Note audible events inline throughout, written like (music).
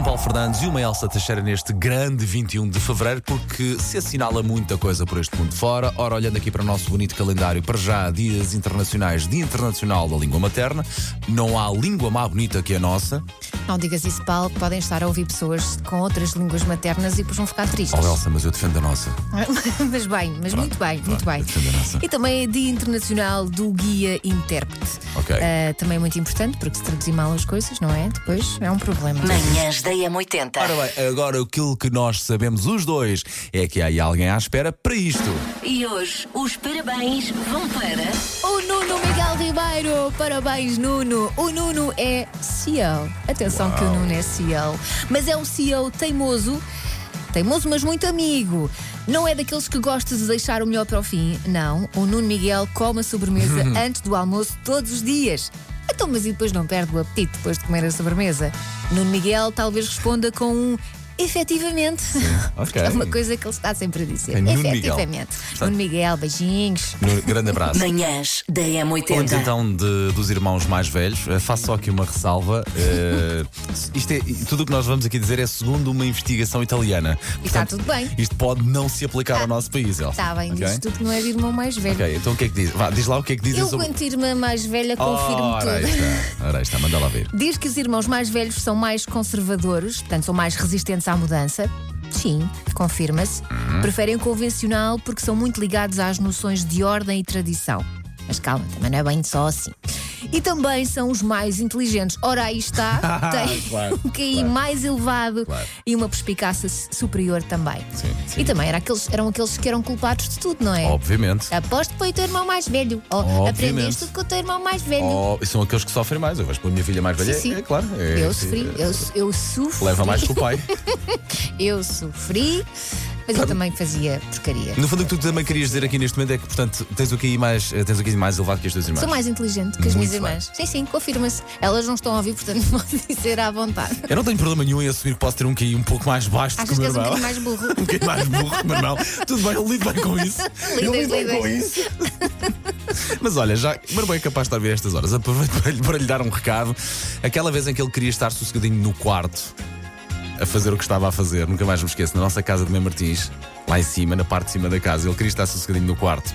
Um Paulo Fernandes e uma Elsa Teixeira neste grande 21 de fevereiro, porque se assinala muita coisa por este mundo fora. Ora, olhando aqui para o nosso bonito calendário, para já, dias internacionais, Dia Internacional da Língua Materna. Não há língua mais bonita que a nossa. Não digas isso, Paulo, que podem estar a ouvir pessoas com outras línguas maternas e depois vão ficar tristes. Oh, Elsa, mas eu defendo a nossa. (laughs) mas bem, mas muito bem, muito bem. defende a nossa. E também é Dia Internacional do Guia Intérprete. Ok. Ah, também é muito importante, porque se traduzir mal as coisas, não é? Depois é um problema. Manhãs da M80. Ora bem, agora aquilo que nós sabemos os dois é que há aí alguém à espera para isto. E hoje os parabéns vão para. O Nuno Miguel Ribeiro, parabéns Nuno. O Nuno é CEO. Atenção que o Nuno é CEO. Mas é um CEO teimoso. Teimoso, mas muito amigo. Não é daqueles que gosta de deixar o melhor para o fim. Não. O Nuno Miguel come a sobremesa (laughs) antes do almoço todos os dias. Então, mas e depois não perde o apetite depois de comer a sobremesa? Nuno Miguel talvez responda com um. Efetivamente. ok. É uma coisa que ele está sempre a dizer. É Nuno Miguel. Efetivamente. Portanto- Nuno Miguel, beijinhos. Grande abraço. Manhãs da Antes M80. então de- dos irmãos mais velhos, eh, faço só aqui uma ressalva. Eh, isto é, tudo o que nós vamos aqui dizer é segundo uma investigação italiana. E está tudo bem. Isto pode não se aplicar ao nosso país, Elsa. Está bem, Ok? diz tu que não é de irmão mais velho. Ok, então o que é que diz? Vá, diz lá o que é que dizem Eu, sobre. quanto irmã mais velha, confirmo Ora, aí tudo. está, ora, aí está, manda lá ver. Diz que os irmãos mais velhos são mais conservadores, portanto, são mais resistentes à mudança. Sim, confirma-se. Uhum. Preferem o convencional porque são muito ligados às noções de ordem e tradição. Mas calma, também não é bem só assim. E também são os mais inteligentes. Ora, aí está, (laughs) tem Claro, (laughs) um QI claro. mais elevado Claro. e uma perspicácia superior também. Sim, sim. E também era aqueles, eram aqueles que eram culpados de tudo, não é? Obviamente. Aposto que foi o teu irmão mais velho. Obviamente. aprendeste tudo com o teu irmão mais velho. Oh, e são aqueles que sofrem mais. Eu vejo pela minha filha mais velha. Sim, sim. É, claro. é- eu sofri, eu, eu sofri. Leva mais que o pai. (laughs) Eu sofri, mas eu também fazia porcaria. No fundo, o que tu também querias dizer aqui neste momento é que, portanto, tens o QI mais, eh, tens o QI mais elevado que as tuas irmãs. Sou mais inteligente que as minhas Muito irmãs. Sim, sim, confirma-se. Elas não estão a ouvir, portanto (laughs) podem dizer à vontade. Eu não tenho problema nenhum em assumir que posso ter um QI um pouco mais baixo do que Achas o que meu és um irmão. bocadinho mais burro? (laughs) um bocadinho mais burro que o meu irmão. (laughs) Tudo bem, eu lido bem com isso. eu Lidas, lido bem com lidas. isso. Mas olha, já, o meu irmão é capaz de estar a ver estas horas. Aproveito para lhe, para lhe dar um recado. Aquela vez em que ele queria estar sossegadinho no quarto a fazer o que estava a fazer, nunca mais me esqueço, na nossa casa de Mãe Martins, lá em cima, na parte de cima da casa, ele queria estar sossegadinho no quarto,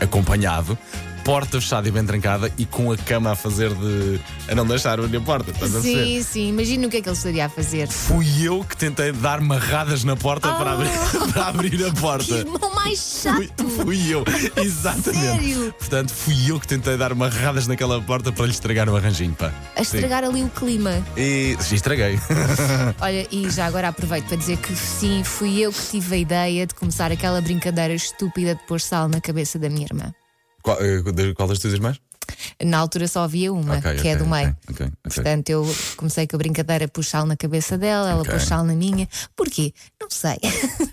acompanhado. Porta fechada e bem trancada e com a cama a fazer de. a não deixar abrir a porta. Estás a perceber? Sim, sim, imagina o que é que ele estaria a fazer. Fui eu que tentei dar marradas na porta para, abrir, (laughs) para abrir a Que porta. irmão mais Fui, chato! fui eu, (laughs) exatamente. Sério? Portanto, fui eu que tentei dar marradas naquela porta para lhe estragar o arranjinho, pá. A estragar ali o clima. Sim. E estraguei. (laughs) Olha, e já agora aproveito para dizer que sim, fui eu que tive a ideia de começar aquela brincadeira estúpida de pôr sal na cabeça da minha irmã. Qual, eh, qual das tuas irmãs? Na altura só havia uma, Ok, que é ok, do meio. ok, ok, ok. Portanto, eu comecei com a brincadeira pôr sal na cabeça dela, ela Ok. pôs sal na minha. Porquê? Não sei.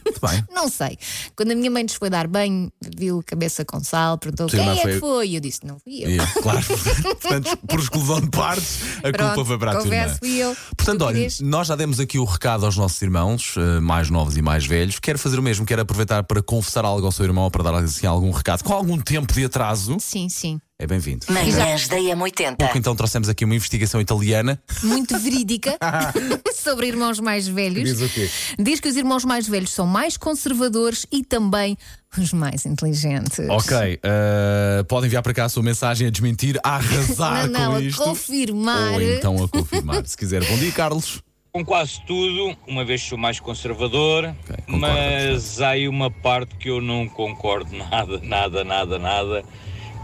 Muito bem. (laughs) Não sei. Quando a minha mãe nos foi dar banho, viu a cabeça com sal, perguntou Tua quem é foi- que foi? E eu disse, não fui eu. E, claro. (laughs) Portanto, por exclusão de partes, a culpa Pronto, foi para a tua eu. Portanto, olha, nós já demos aqui o recado aos nossos irmãos, eh, mais novos e mais velhos. Quero fazer o mesmo, quero aproveitar para confessar algo ao seu irmão ou para dar assim algum recado. Com algum tempo de atraso, Sim, sim. É bem-vindo. Manhãs da M80. Pouco então trouxemos aqui uma investigação italiana. Muito verídica (laughs) sobre irmãos mais velhos. Diz o quê? Diz que os irmãos mais velhos são mais conservadores e também os mais inteligentes. Ok, eh, pode enviar para cá a sua mensagem a desmentir, a arrasar Não, não, com a isto. confirmar. Ou então a confirmar, se quiser. Bom dia, Carlos. Com quase tudo, uma vez sou mais conservador, concordo, mas há aí uma parte que eu não concordo (laughs) nada, nada, nada, nada.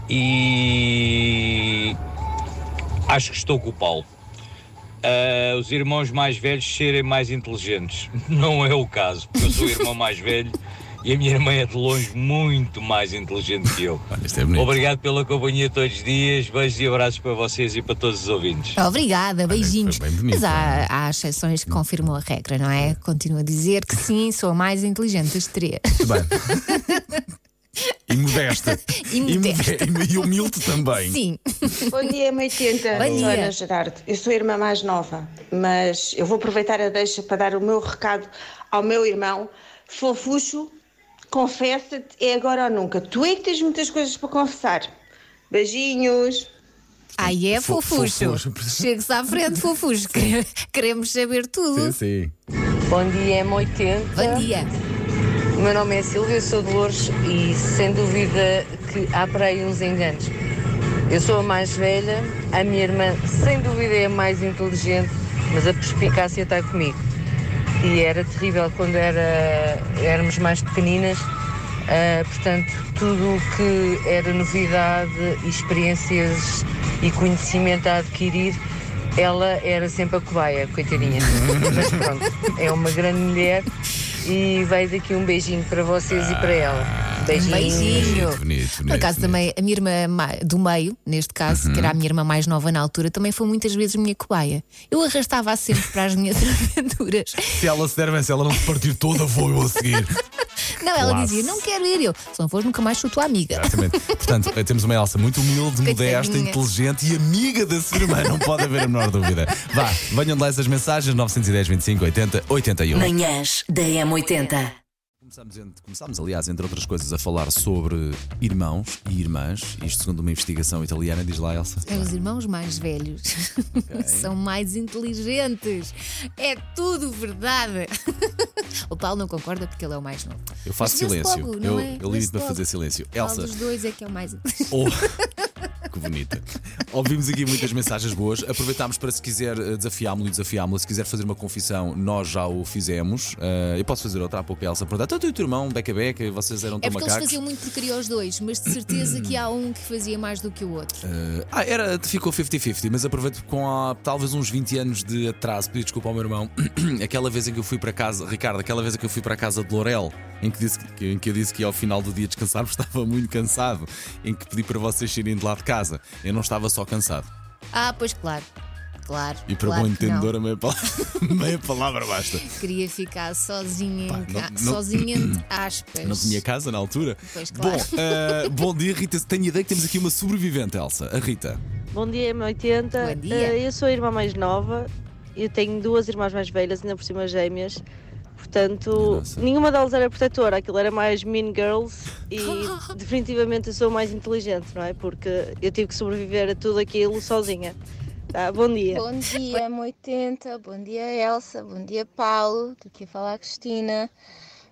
E acho que estou com o Paulo. Ah, os irmãos mais velhos serem mais inteligentes. (laughs) Não é o caso, porque eu sou o irmão mais velho e a minha irmã é de longe muito mais inteligente que eu. (laughs) É. Obrigado pela companhia todos os dias, beijos e abraços para vocês e para todos os ouvintes. Obrigada, beijinhos. bonito, Mas há, há exceções que confirmam a regra, não é? Continuo a dizer que sim, sou a mais inteligente das três. Muito bem. (laughs) (laughs) E modesta. E modesta. E E humilde também. Sim. Bom dia, M80. Bom dia. Ana Gerardo. Eu sou a irmã mais nova, mas eu vou aproveitar a deixa para dar o meu recado ao meu irmão. Fofucho, confessa-te, é agora ou nunca. Tu é que tens muitas coisas para confessar. Beijinhos. Ai, é Fo- fofucho. fofucho. Chegue-se à frente, fofucho. Quere- Queremos saber tudo. Sim, sim. Bom dia, M80. Bom dia. O meu nome é Silvia, sou de Louros e sem dúvida que há para aí uns enganos. Eu sou a mais velha, a minha irmã sem dúvida é a mais inteligente, mas a perspicácia está comigo. E era terrível quando era, éramos mais pequeninas, ah, portanto, tudo o que era novidade, experiências e conhecimento a adquirir, ela era sempre a cobaia, coitadinha. (laughs) Mas pronto, é uma grande mulher e vai daqui um beijinho para vocês e para ela. Beijinho. Beijinho. Bonito, bonito, Por acaso bonito. também, a minha irmã do meio, neste caso, que era a minha irmã mais nova na altura, também foi muitas vezes minha cobaia. Eu arrastava-a sempre para as minhas (laughs) aventuras. Se ela se der bem, se ela não se partir toda, vou eu a seguir. Não, ela Classe. dizia, não quero ir. Eu, se não fores, nunca mais sou tua amiga. Exatamente. (laughs) Portanto, eh, temos uma Elsa muito humilde, modesta, Coitadinha. inteligente e amiga da sua irmã, não pode haver a menor dúvida. Vá, venham de lá essas mensagens, 910, 25, 80, 81. Manhãs da M80. Começámos, entre- começámos, aliás, entre outras coisas, a falar sobre irmãos e irmãs. Isto segundo uma investigação italiana, diz lá, Elsa. É, Os irmãos mais velhos (laughs) são mais inteligentes. É tudo verdade. (laughs) O Paulo não concorda porque ele é o mais novo. Eu faço silêncio. logo, eu é? eu Vê-se limito-me a logo. fazer silêncio. Elsa, dos dois é que é o mais inteligente? ou... (laughs) que bonita. Ouvimos aqui muitas mensagens boas. Aproveitámos para, se quiser, eh, desafiámo-lo e desafiámo-lo. Se quiser fazer uma confissão, nós já o fizemos. Eh, eu posso fazer outra há pouco, Elsa. Perguntar, tanto o teu irmão, Beca Beca, vocês eram É tão porque eles macacos. faziam muito porcaria aos dois, mas de certeza que há um que fazia mais do que o outro. Eh, ah, era, ficou 50-50, mas aproveito com há, talvez uns 20 anos de atraso, pedi desculpa ao meu irmão. (clears throat) aquela vez em que eu fui para casa, Ricardo, aquela vez em que eu fui para a casa de Lorel, em que, disse, em que eu disse que ia ao final do dia descansar (laughs) porque estava muito cansado, em que pedi para vocês saírem de lá de casa. Eu não estava só cansado. Ah, pois claro. Claro. E para claro bom entendedor, a meia palavra, (laughs) meia palavra basta. Queria ficar sozinha, Pá, não- ca- não- sozinha (coughs) entre aspas. Não tinha casa na altura? Pois, claro. Bom, (laughs) eh, bom dia, Rita. Tenho ideia que temos aqui uma sobrevivente, Elsa. A Rita. Bom dia, M80. Bom dia. Eh, eu sou a irmã mais nova. Eu tenho duas irmãs mais velhas, ainda por cima gêmeas. Portanto, Nossa. nenhuma delas era protetora, aquilo era mais Mean Girls e (laughs) definitivamente eu sou mais inteligente, não é? Porque eu tive que sobreviver a tudo aquilo sozinha. Tá? Bom dia. Bom dia, M80. Bom dia, Elsa. Bom dia, Paulo. Estou aqui a falar a Cristina.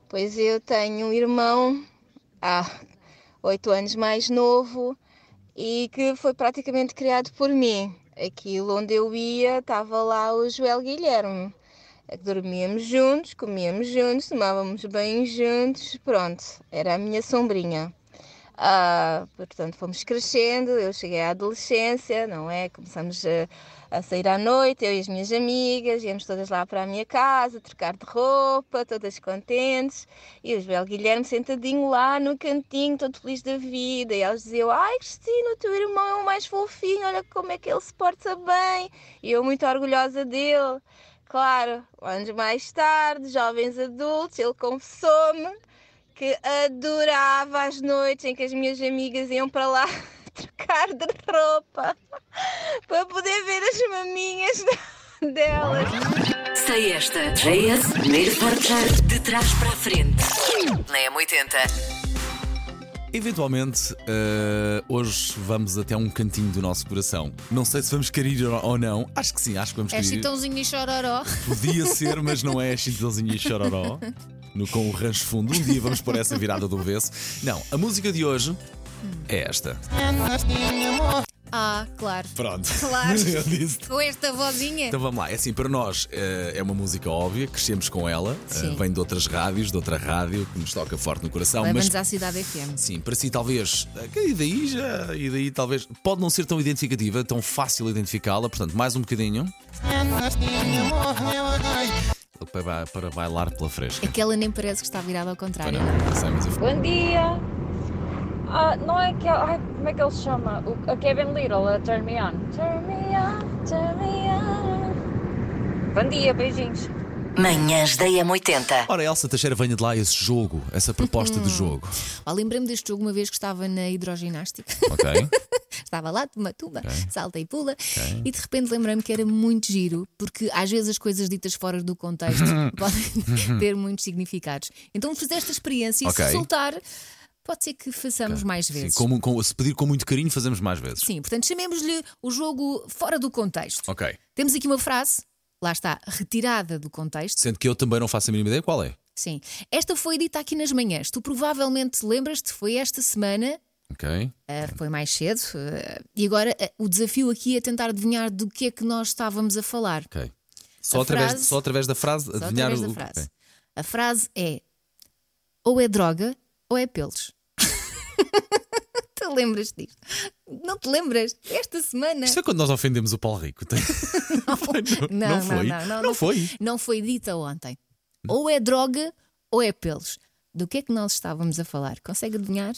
Pois eu tenho um irmão há oito anos mais novo e que foi praticamente criado por mim. Aquilo onde eu ia, estava lá o Joel Guilherme. Dormíamos juntos, comíamos juntos, tomávamos banho juntos. Pronto, era a minha sombrinha. Ah, portanto, fomos crescendo, eu cheguei à adolescência, não é? Começamos a, a sair à noite, eu e as minhas amigas, íamos todas lá para a minha casa, trocar de roupa, todas contentes, e o Joel Guilherme sentadinho lá no cantinho, todo feliz da vida, e elas diziam, ai Cristina, o teu irmão é o mais fofinho, olha como é que ele se porta bem, e eu muito orgulhosa dele. Claro, anos mais tarde, jovens adultos, ele confessou-me que adorava as noites em que as minhas amigas iam para lá (laughs) trocar de roupa para poder ver as maminhas delas. Sei esta. JS, primeiro portar de trás para a frente. Na M80. Eventualmente, eh, hoje vamos até um cantinho do nosso coração. Não sei se vamos querer ir ou não. Acho que sim, acho que vamos É querer ir. chitãozinho e chororó. Podia (laughs) ser, mas não é chitãozinho e chororó. No, com o rancho fundo. Um dia vamos pôr essa virada do avesso. Não, a música de hoje é esta. Ah, claro. Pronto. Claro. (laughs) Eu disse. Com esta vozinha. Então vamos lá, é assim, para nós eh, é uma música óbvia, crescemos com ela, eh, Sim. vem de outras rádios, de outra rádio que nos toca forte no coração, mas Leva-nos à cidade FM. Sim, para si talvez, eh, e daí já, e daí talvez, pode não ser tão identificativa, tão fácil identificá-la, portanto, mais um bocadinho. Para, para bailar pela fresca. Aquela nem parece que está virada ao Para contrário. não, sei, mas eu- Bom dia! Ah, não é que. Ai, como é que ele se chama? O, a Kevin Little, a Turn Me On. Turn Me On, Turn Me On. Bom dia, beijinhos. Manhãs da M80. Ora, Elsa Teixeira, venha de lá esse jogo, essa proposta de jogo. Ah, Lembrei-me deste jogo uma vez que estava na hidroginástica. Ok? (laughs) Estava lá, tumba, tumba, salta e pula, e de repente lembrei-me que era muito giro, porque às vezes as coisas ditas fora do contexto (laughs) podem ter muitos significados. Então fiz esta experiência e Ok. se resultar, pode ser que façamos mais Sim, vezes. com- com- se pedir com muito carinho, fazemos mais vezes. Sim, portanto, chamemos-lhe o jogo fora do contexto. Ok. Temos aqui uma frase, lá está, retirada do contexto. Sendo que eu também não faço a mínima ideia qual é. Sim. Esta foi dita aqui nas manhãs. Tu provavelmente lembras-te, foi esta semana, Ok. ah, foi mais cedo, ah, e agora ah, o desafio aqui é tentar adivinhar do que é que nós estávamos a falar. Ok. Só, A através, frase- só através da frase Só adivinhar através o. da frase. ok. A frase é: ou é droga ou é pelos. (laughs) tu lembras disto? Não te lembras? Esta semana. Isto é quando nós ofendemos o Paulo Rico. Tem- (laughs) Não, não foi. Não, não, Não foi. Não foi dita ontem. Ou é droga ou é pelos. Do que é que nós estávamos a falar? Consegue adivinhar?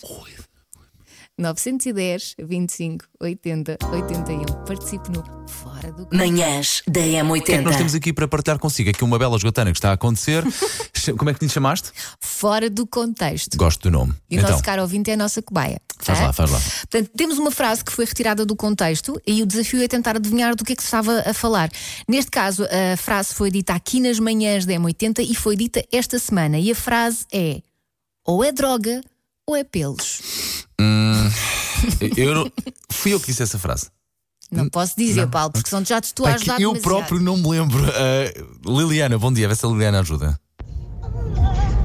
910 25 80 81. Participe no Fora do Manhãs da O que é que nós M80. temos aqui para partilhar consigo? Aqui uma bela esgotana que está a acontecer. (laughs) Como é que te chamaste? Fora do contexto. Gosto do nome. E o então, nosso caro ouvinte é a nossa cobaia. faz Hã? lá, faz lá. Portanto, temos uma frase que foi retirada do contexto e o desafio é tentar adivinhar do que é que se estava a falar. Neste caso, a frase foi dita aqui nas manhãs da M80 e foi dita esta semana. E a frase é: ou é droga ou é pelos. (laughs) Eu não- fui eu que disse essa frase. Não posso dizer, Paulo, porque senão já te estou a ajudar eu demasiado. próprio não me lembro. Ah, Liliana, bom dia. Vê se a Liliana ajuda.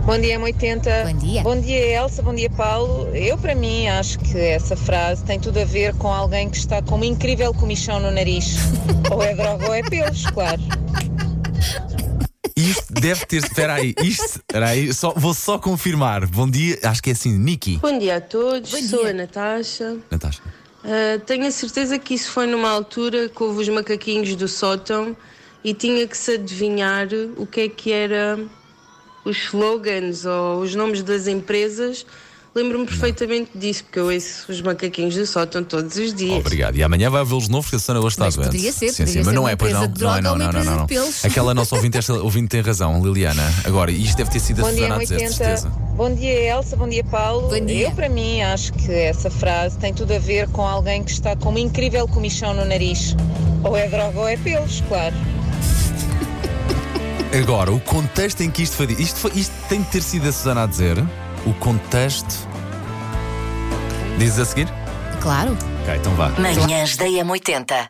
Bom dia, M80. Bom dia. Bom dia, Elsa. Bom dia, Paulo. Eu, para mim, acho que essa frase tem tudo a ver com alguém que está com uma incrível comichão no nariz. (laughs) ou é droga ou é pelos, claro. Isto deve ter. Espera aí, isto. Espera aí, só, vou só confirmar. Bom dia, acho que é assim, Niki. Bom dia a todos, Bom sou dia. a Natasha. Natasha. Ah, tenho a certeza que isso foi numa altura que houve os macaquinhos do sótão e tinha que se adivinhar o que é que era os slogans ou os nomes das empresas. Lembro-me perfeitamente disso, porque eu ouço os macaquinhos do sótão todos os dias. Obrigado. E amanhã vai ouvi-los de novo porque a Susana hoje está doente. poderia ser, sim, poderia sim, mas ser não é, pois não. Não é, não, não, não, não. Aquela nossa ouvinte, esta ouvinte tem razão, Liliana. Agora, isto deve ter sido a dia, Susana a dizer, de 80. certeza. Bom dia, Elsa. Bom dia, Paulo. Bom dia. Eu, para mim, acho que essa frase tem tudo a ver com alguém que está com uma incrível comichão no nariz. Ou é droga ou é pelos, claro. Agora, o contexto em que isto foi dito. Isto, foi- isto tem de ter sido a Susana a dizer. O contexto. Dizes a seguir? Claro. Ok, então vá. Manhãs da M80.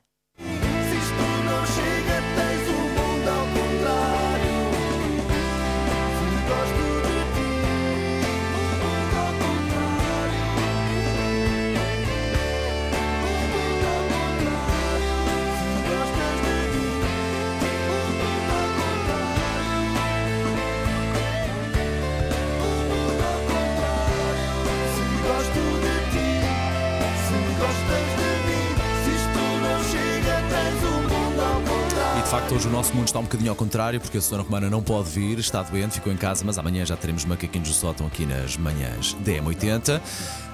Nosso mundo está um bocadinho ao contrário, porque a Susana Romana não pode vir, está doente, ficou em casa, mas amanhã já teremos macaquinhos do sótão aqui nas manhãs DM80.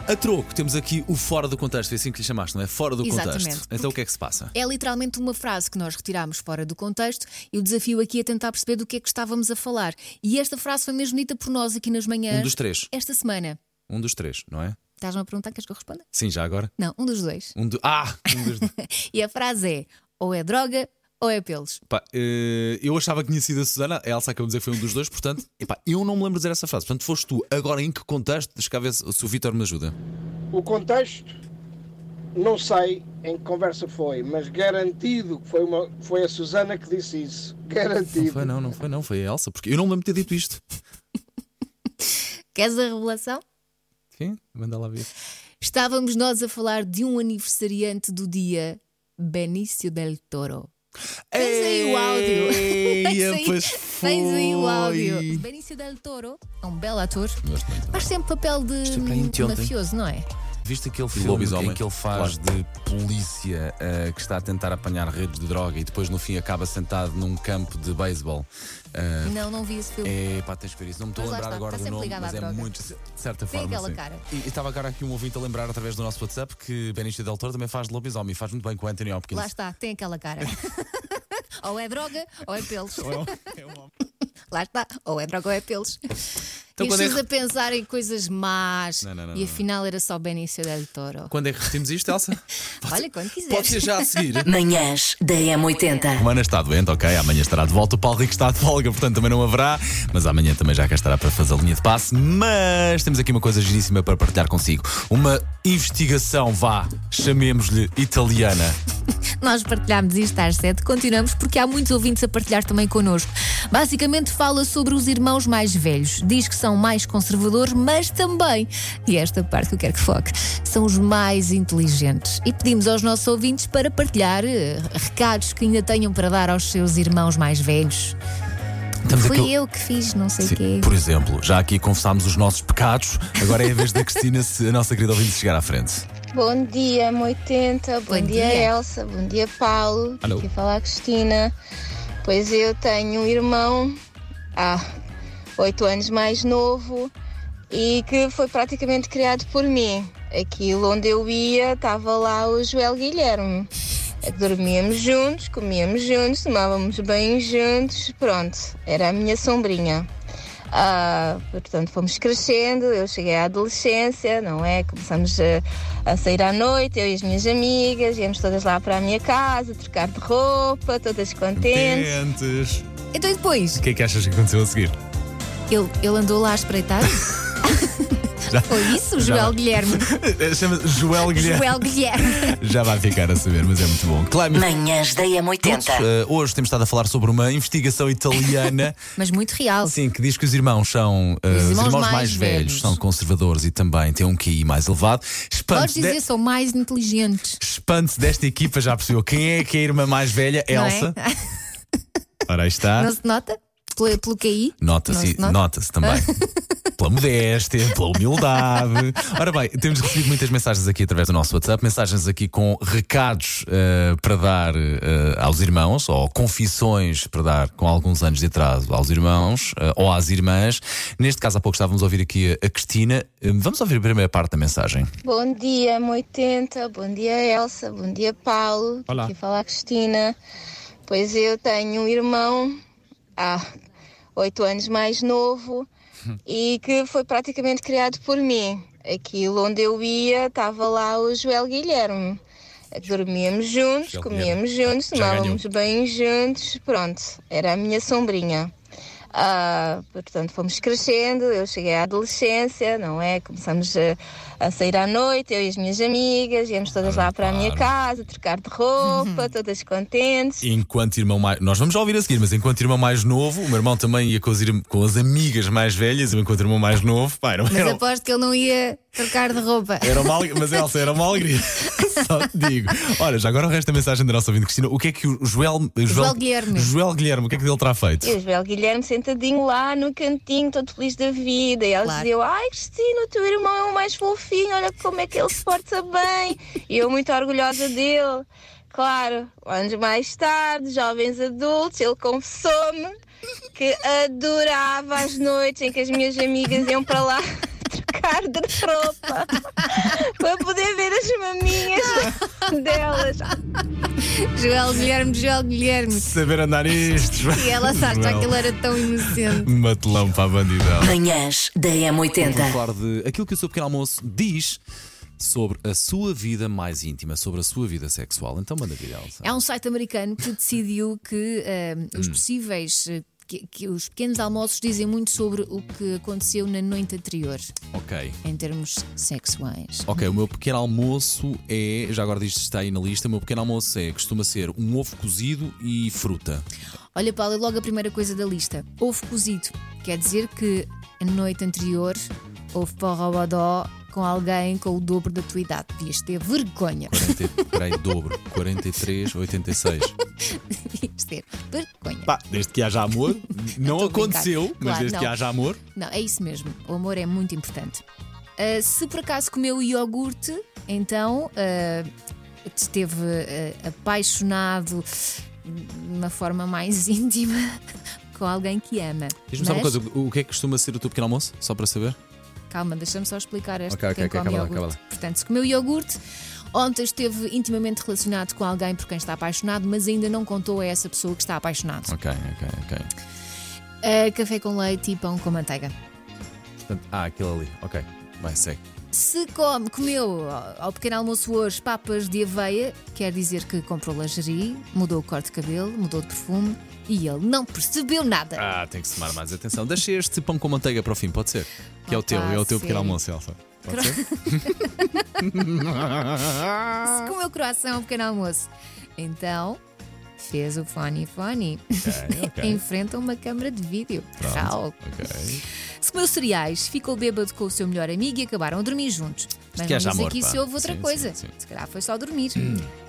A troco, temos aqui o fora do contexto, é assim que lhe chamaste, não é? Fora do Exatamente, contexto. Então o que é que se passa? É literalmente uma frase que nós retiramos fora do contexto e o desafio aqui é tentar perceber do que é que estávamos a falar. E esta frase foi mesmo dita por nós aqui nas manhãs Um dos três. esta semana. Um dos três, não é? Estás-me a perguntar, queres que eu responda? Sim, já agora? Não, um dos dois. Um do... Ah! Um dos... (laughs) E a frase é: ou é droga ou é pelos. Pá, eh, eu achava que tinha sido a Susana, a Elsa acabou de dizer que foi um dos dois, portanto, (laughs) epá, eu não me lembro de dizer essa frase. Portanto, foste tu. Agora, em que contexto? Deixa cá ver se, se o Vitor me ajuda. O contexto, não sei em que conversa foi, mas garantido que foi, uma, foi a Susana que disse isso. Não Garantido. foi, não, não foi, não. Foi a Elsa, porque eu não me lembro de ter dito isto. (laughs) Queres a revelação? Sim, manda lá ver. Estávamos nós a falar de um aniversariante do dia, Benício del Toro. Tens aí o áudio. tens, (laughs) Eia, aí, pois tens aí o áudio. Benício del Toro é um belo ator. Faz sempre papel de é mafioso, não é? Viste aquele filme Lobisomem. que ele faz de polícia eh, que está a tentar apanhar redes de droga e depois no fim acaba sentado num campo de beisebol? Eh, Não, não vi esse filme. É, pá, tens que ver isso. Não me estou a lembrar está, agora está do nome, mas é droga. muito, de certa Tem forma. aquela sim. cara. E, e estava agora aqui um ouvinte a lembrar através do nosso WhatsApp que Benício Del Toro também faz de lobisomem e faz muito bem com o Anthony Hopkins. Lá está, tem aquela cara. (laughs) ou é droga ou é pelos. (laughs) Lá está, ou é droga ou é pelos. Então, e é a pensar em coisas más. Não, não, não, e afinal era só Benício del Toro. Quando é que repetimos isto, Elsa? (laughs) Olha, quando quiseres. Pode ser já a seguir. Manhãs da M80. Romana está doente, ok, amanhã estará de volta. O Paulo Rico está de folga, portanto também não haverá. Mas amanhã também já cá estará para fazer a linha de passe. Mas temos aqui uma coisa giríssima para partilhar consigo. Uma investigação, vá, chamemos-lhe italiana. (laughs) Nós partilhámos isto às 7, continuamos porque há muitos ouvintes a partilhar também connosco. Basicamente fala sobre os irmãos mais velhos. Diz que são mais conservadores, mas também, e é esta parte que eu quero que foque, são os mais inteligentes. E pedimos aos nossos ouvintes para partilhar eh, recados que ainda tenham para dar aos seus irmãos mais velhos. Estamos Fui aqui- eu que fiz, não sei o quê. por exemplo, já aqui confessámos os nossos pecados, agora é a vez da Cristina, se a nossa querida ouvinte chegar à frente. Bom dia, M80. Bom, Bom dia, dia. Elsa. Bom dia, Paulo. Aqui falar a Cristina. Pois eu tenho um irmão há oito anos mais novo e que foi praticamente criado por mim. Aquilo onde eu ia, estava lá o Joel Guilherme. Dormíamos juntos, comíamos juntos, tomávamos banho juntos, pronto, era a minha sombrinha. Ah, portanto, fomos crescendo, eu cheguei à adolescência, não é? Começamos a, a sair à noite, eu e as minhas amigas, íamos todas lá para a minha casa, trocar de roupa, todas contentes. Dentes. Então e depois? O que é que achas que aconteceu a seguir? Ele, ele andou lá a espreitar? (laughs) Já- Foi isso, já- Joel Guilherme? (laughs) Chama-se Joel Guilherme. Joel Guilherme. (laughs) Já vai ficar a saber, mas é muito bom. Claro, Manhãs da todos, M80. eh, hoje temos estado a falar sobre uma investigação italiana. (laughs) Mas muito real. Sim, que diz que os irmãos são eh, Os os irmãos irmãos mais mais, velhos, velhos. são conservadores e também têm um QI mais elevado. Podes dizer, de- são mais inteligentes. espante-se desta equipa, já percebeu quem é que é a irmã mais velha? não Elsa. é? Ora, aí está. Não se nota? Pelo, pelo QI? Nota-se, se nota? nota-se também. (laughs) Pela modéstia, pela humildade. Ora bem, temos recebido muitas mensagens aqui através do nosso WhatsApp, mensagens aqui com recados eh, para dar eh, aos irmãos, ou confissões para dar com alguns anos de atraso aos irmãos eh, ou às irmãs. Neste caso, há pouco estávamos a ouvir aqui a, a Cristina. Vamos ouvir a primeira parte da mensagem. Bom dia, M80. Bom dia, Elsa. Bom dia, Paulo. Olá. Aqui a falar a Cristina. Pois eu tenho um irmão há oito anos mais novo (laughs) e que foi praticamente criado por mim. Aquilo onde eu ia, estava lá o Joel Guilherme. Dormíamos juntos, Joel comíamos juntos, Já tomávamos banho juntos, pronto, era a minha sombrinha. Ah, portanto, fomos crescendo, eu cheguei à adolescência, não é? Começamos a, a sair à noite, eu e as minhas amigas, íamos todas lá para a minha casa, trocar de roupa, todas contentes. Enquanto irmão mais. Nós vamos já ouvir a seguir, mas enquanto irmão mais novo, o meu irmão também ia com as, irm- com as amigas mais velhas, eu enquanto irmão mais novo. Pá, era, Mas aposto que ele não ia trocar de roupa. Era uma alegria, mas Elsa, era uma alegria. (laughs) Só te digo. Olha, já agora o resto da mensagem da nossa ouvinte Cristina. O que é que o Joel, Joel Guilherme. Joel Guilherme, o que é que ele terá feito? E o Joel Guilherme sentadinho lá no cantinho, todo feliz da vida. E ela Claro. dizia: Ai, Cristina, o teu irmão é o mais olha como é que ele se porta bem. E eu, muito orgulhosa dele. Claro, anos mais tarde, jovens adultos, ele confessou-me que adorava as noites em que as minhas amigas iam para lá trocar de roupa para poder ver as maminhas delas. Joel Guilherme, Joel Guilherme. Saber andar. Joel. E ela Joel. que ele era tão inocente. Matelão para a bandidão. Manhãs da Vamos M80. falar de aquilo que o seu pequeno almoço diz sobre a sua vida mais íntima, sobre a sua vida sexual. Então manda vir, Elsa. Há um site americano que decidiu que eh, os possíveis. Que, que os pequenos almoços dizem muito sobre o que aconteceu na noite anterior, Ok. em termos sexuais. Ok, o meu pequeno almoço é, já agora disto está aí na lista, o meu pequeno almoço é, costuma ser um ovo cozido e fruta. Olha, Paulo, é logo a primeira coisa da lista: ovo cozido. Quer dizer que a noite anterior houve porrobodó com alguém com o dobro da tua idade. Devias ter vergonha. 40, peraí, dobro. 43, 86. (laughs) Devias ter vergonha. Pá, desde que haja amor, (laughs) não aconteceu, mas Claro, desde que não. haja amor. Não, é isso mesmo. O amor é muito importante. Ah, se por acaso comeu iogurte, então ah, esteve ah, apaixonado de uma forma mais (laughs) íntima com alguém que ama. Diz-me só uma Mas- coisa, o o que é que costuma ser o teu pequeno almoço? Só para saber? Calma, deixa-me só explicar esta. Ok, ok, quem ok, come acaba lá, iogurte. acaba Portanto, se comeu iogurte, ontem esteve intimamente relacionado com alguém por quem está apaixonado, mas ainda não contou a essa pessoa que está apaixonado. Ok, ok, ok. Ah, café com leite e pão com manteiga. Portanto, ah, aquele ali. Ok. Vai, segue. Se come, comeu ao- pequeno almoço hoje papas de aveia, quer dizer que comprou lingerie, mudou o corte de cabelo, mudou de perfume e ele não percebeu nada. Ah, tem que tomar mais atenção. Deixa este pão com manteiga para o fim, pode ser? Que é o teu, é o teu pequeno almoço, Elsa. Pode ser? Se comeu croissant ao pequeno almoço, então fez o funny funny. ok. (laughs) Enfrenta uma câmara de vídeo. Real. Ok. Se comeu cereais, ficou bêbado com o seu melhor amigo e acabaram a dormir juntos. Mas que não haja dizem amor, isso pá. houve outra Sim, coisa. sim, sim. Se calhar foi só dormir.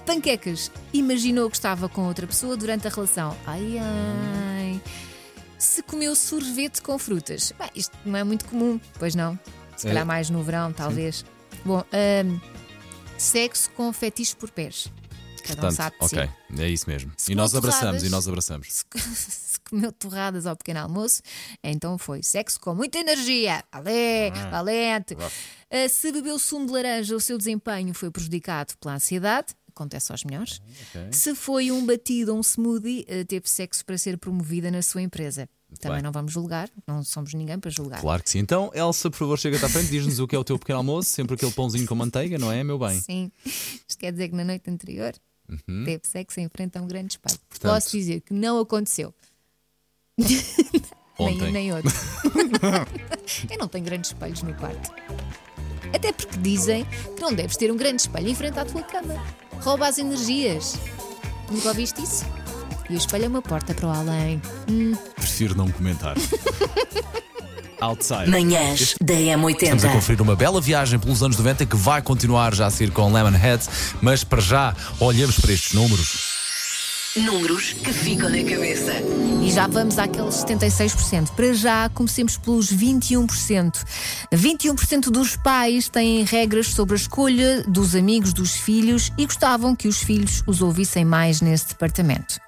Panquecas. Imaginou que estava com outra pessoa durante a relação. Ai ai. Se comeu sorvete com frutas. Bem, isto não é muito comum, pois não? Se calhar É. mais no verão, talvez. Bom, ahm, sexo com fetiches por pés. Cada um Portanto, sabe de si. ok, é isso mesmo. Se E nós abraçamos, torradas- e nós abraçamos. Se, (laughs) se comeu torradas ao pequeno almoço, então foi sexo com muita energia. Valé, valente. Ah, se bebeu sumo de laranja, o seu desempenho foi prejudicado pela ansiedade. Acontece aos melhores. Se foi um batido ou um smoothie, ah, teve sexo para ser promovida na sua empresa. Também bem. não vamos julgar, não somos ninguém para julgar. Claro que sim. Então, Elsa, por favor, chega-te à frente, diz-nos o que é o teu pequeno almoço, sempre aquele pãozinho com manteiga, não é, meu bem? Sim. (laughs) Isto quer dizer que na noite anterior teve sexo em frente a um grande espelho. Uhum. Portanto- Posso dizer que não aconteceu. (laughs) nem um Ontem. nem outro. (laughs) Eu não tenho grandes espelhos no quarto. Até porque dizem que não deves ter um grande espelho em frente à tua cama. Rouba as energias. Nunca ouviste isso? E o espelho é uma porta para o além. Hum, Prefiro não comentar. (laughs) Outside. Manhãs da Estamos a M80. conferir uma bela viagem pelos anos 90 que vai continuar já a seguir com Lemonheads, mas para já olhamos para estes números. Números que ficam na cabeça. E já vamos àqueles 76%. Para já, comecemos pelos 21%. 21% dos pais têm regras sobre a escolha dos amigos dos filhos e gostavam que os filhos os ouvissem mais nesse departamento.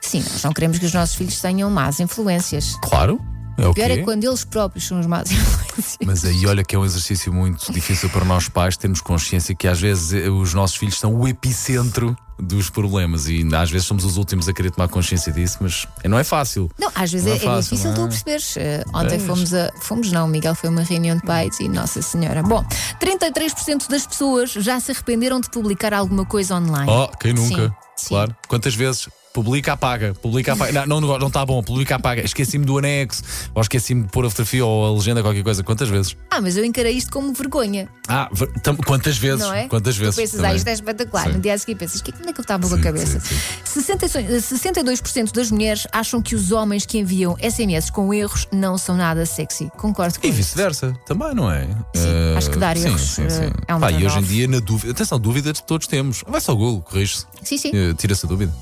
Sim, nós não queremos que os nossos filhos tenham más influências. Claro. É o pior é quando eles próprios são os más (laughs) influências. Mas aí olha que é um exercício muito difícil para nós pais termos consciência que às vezes os nossos filhos são o epicentro dos problemas e às vezes somos os últimos a querer tomar consciência disso, mas não é fácil. Não, às vezes Não é, é é fácil, difícil não tu é? perceberes. Eh, ontem fomos a. Fomos não, Miguel, foi uma reunião de pais e Nossa Senhora. Bom, 33% das pessoas já se arrependeram de publicar alguma coisa online. Oh, quem nunca? Sim, sim. Claro. Quantas vezes? Publica, apaga. Publica, apaga. Não, não, não está bom. Publica, apaga. Esqueci-me do anexo. Ou esqueci-me de pôr a fotografia ou a legenda, qualquer coisa. Quantas vezes? Ah, mas eu encarei isto como vergonha, Ah, ver- tam- quantas vezes? não é? Quantas vezes? Tu pensas, ah, isto é espetacular. Sim. No dia a seguir pensas, que onde é que eu estava com a Sim, cabeça? sim, 66 62% das mulheres acham que os homens que enviam SMS com erros não são nada sexy. Concordo com E vice-versa, também, não é? Sim, Eh, acho que dar sim, erros, sim, sim. eh, é um Pá, e hoje em dia, na dúvida, atenção, dúvidas todos temos. Vai só ao Google, corrige-se. Sim, sim. Eh, Tira-se a dúvida.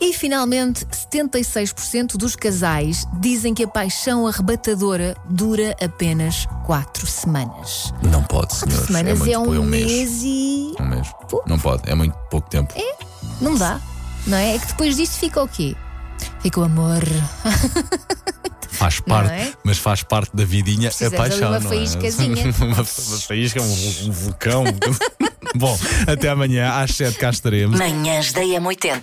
E finalmente, 76% dos casais dizem que a paixão arrebatadora dura apenas 4 semanas. Não pode, 4 senhores. semanas muito é, um pouco, mês e. Um mês. Pô. Não pode, é muito pouco tempo. Não dá, não é? É que depois disto fica o quê? Fica o amor. (laughs) Faz parte, é? mas faz parte da vidinha Precisas a paixão. uma não é? faíscazinha. uma, (laughs) uma faísca, um, um vulcão. (laughs) Bom, até amanhã, às 7 cá estaremos. Manhãs da M80.